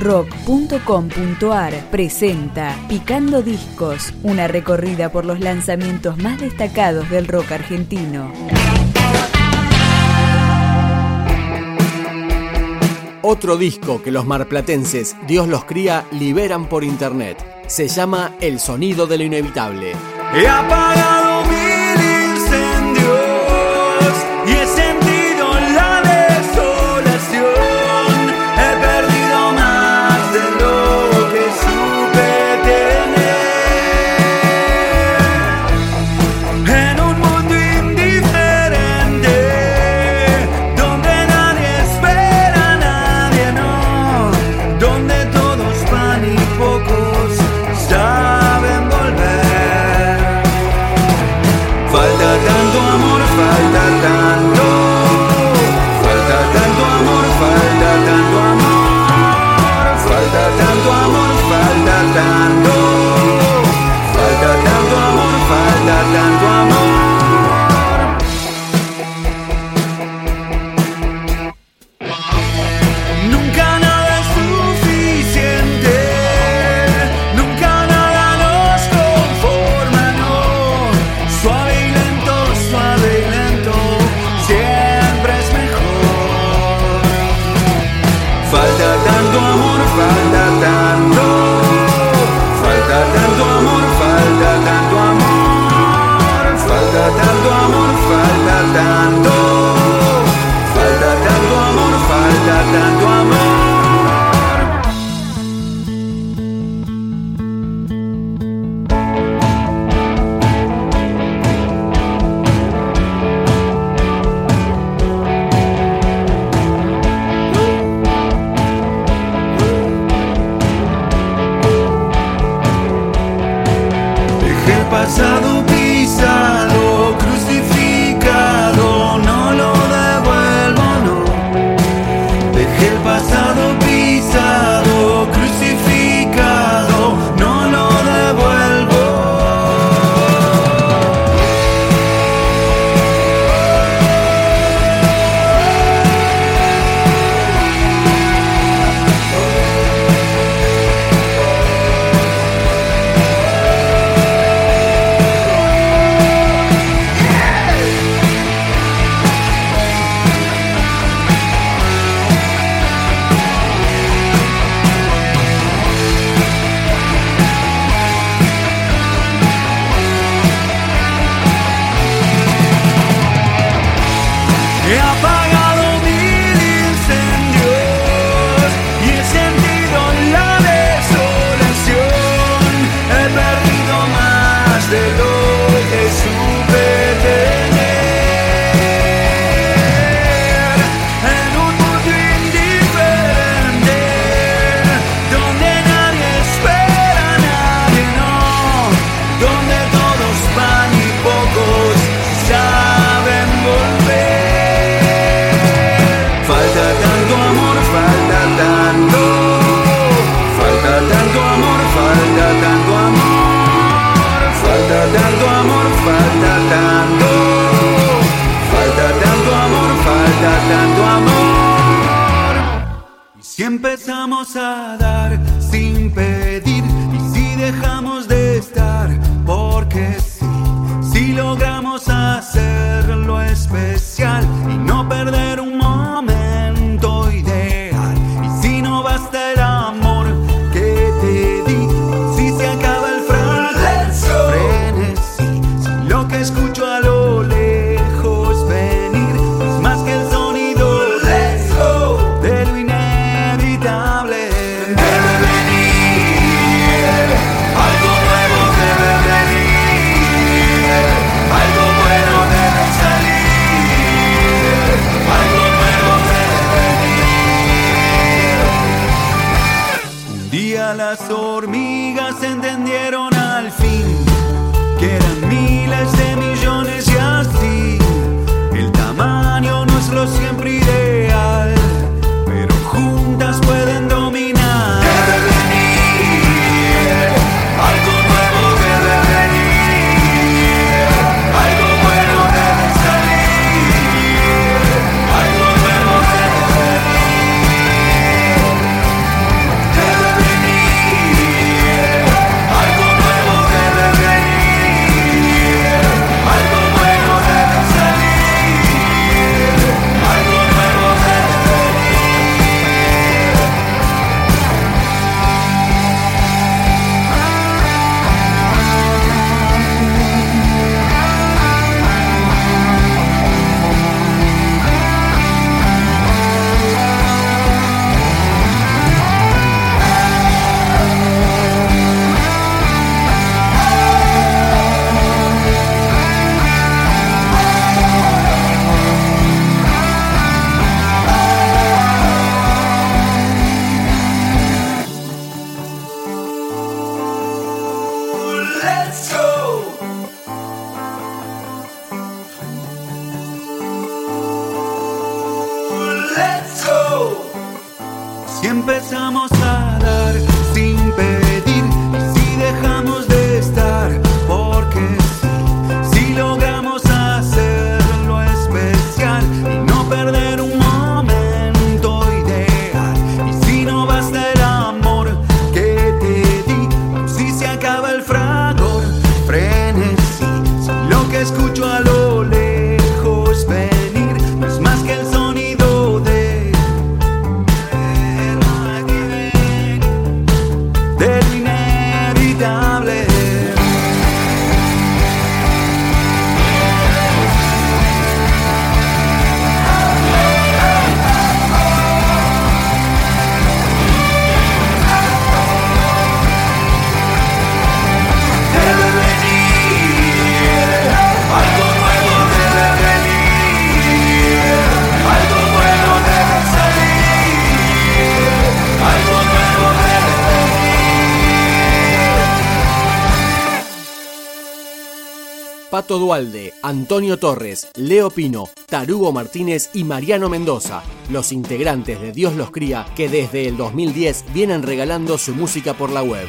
rock.com.ar presenta Picando Discos, una recorrida por los lanzamientos más destacados del rock argentino. Otro disco que los marplatenses, Dios los cría, liberan por internet. Se llama El sonido de lo inevitable. He apagado Si empezamos a dar sin pedir y si dejamos de estar porque sí, si logramos hacerlo especial y no perder Pato Dualde, Antonio Torres, Leo Pino, Tarugo Martínez y Mariano Mendoza, los integrantes de Dios los cría que desde el 2010 vienen regalando su música por la web.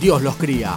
Dios los cría.